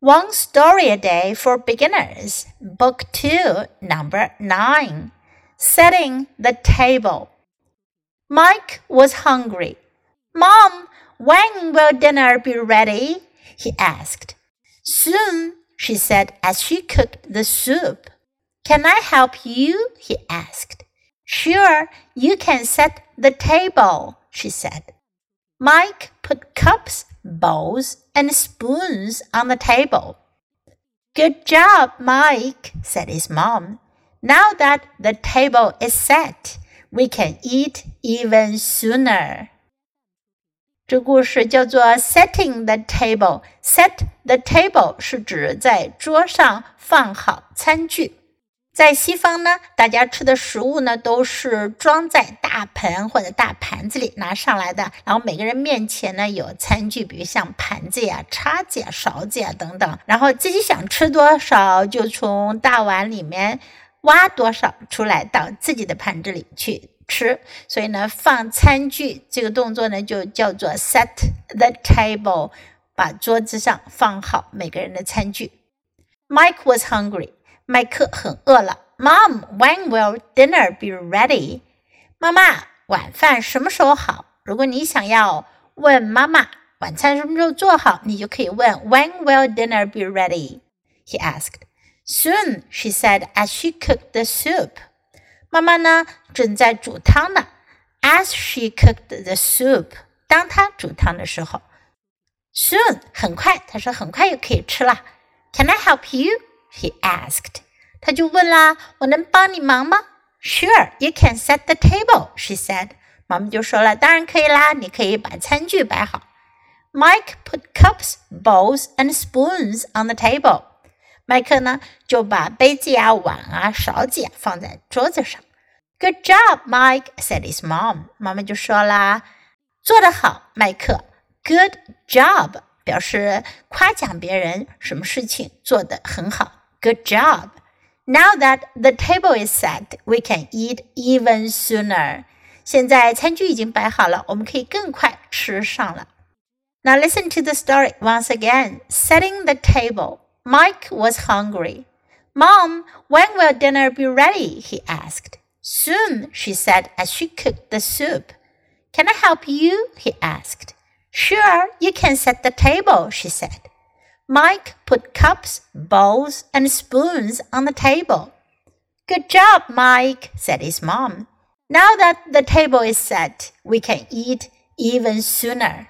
One Story a Day for Beginners, Book 2, Number 9. Setting the Table. Mike was hungry. Mom, when will dinner be ready? he asked. Soon, she said as she cooked the soup. Can I help you? he asked. Sure, you can set the table, she said. Mike put cups bowls, and spoons on the table. Good job, Mike, said his mom. Now that the table is set, we can eat even sooner. 这故事叫做 setting the table。set the table 是指在桌上放好餐具。 在西方呢，大家吃的食物呢都是装在大盆或者大盘子里拿上来的，然后每个人面前呢有餐具，比如像盘子呀、叉子呀、勺子呀等等，然后自己想吃多少就从大碗里面挖多少出来到自己的盘子里去吃。所以呢，放餐具这个动作呢就叫做 set the table，把桌子上放好每个人的餐具。Mike was hungry. 麦克很饿了。Mom, when will dinner be ready? 妈妈，晚饭什么时候好？如果你想要问妈妈晚餐什么时候做好，你就可以问 When will dinner be ready? He asked. Soon, she said as she cooked the soup. 妈妈呢正在煮汤呢。As she cooked the soup，当她煮汤的时候，soon 很快，她说很快就可以吃了。Can I help you? he asked. 他就问啦：“我能帮你忙吗？”“Sure, you can set the table,” she said. 妈妈就说了：“当然可以啦，你可以把餐具摆好。” Mike put cups, bowls, and spoons on the table. 麦克呢就把杯子呀、碗啊、勺子呀放在桌子上。“Good job, Mike,” said his mom. 妈妈就说啦：“做得好，麦克。”“Good job” 表示夸奖别人什么事情做得很好。 Good job. Now that the table is set, we can eat even sooner. 现在餐具已经摆好了，我们可以更快吃上了。Now listen to the story once again. Setting the table. Mike was hungry. Mom, when will dinner be ready? he asked. Soon, she said as she cooked the soup. Can I help you? he asked. Sure, you can set the table, she said. Mike put cups, bowls, and spoons on the table. Good job, Mike, said his mom. Now that the table is set, we can eat even sooner.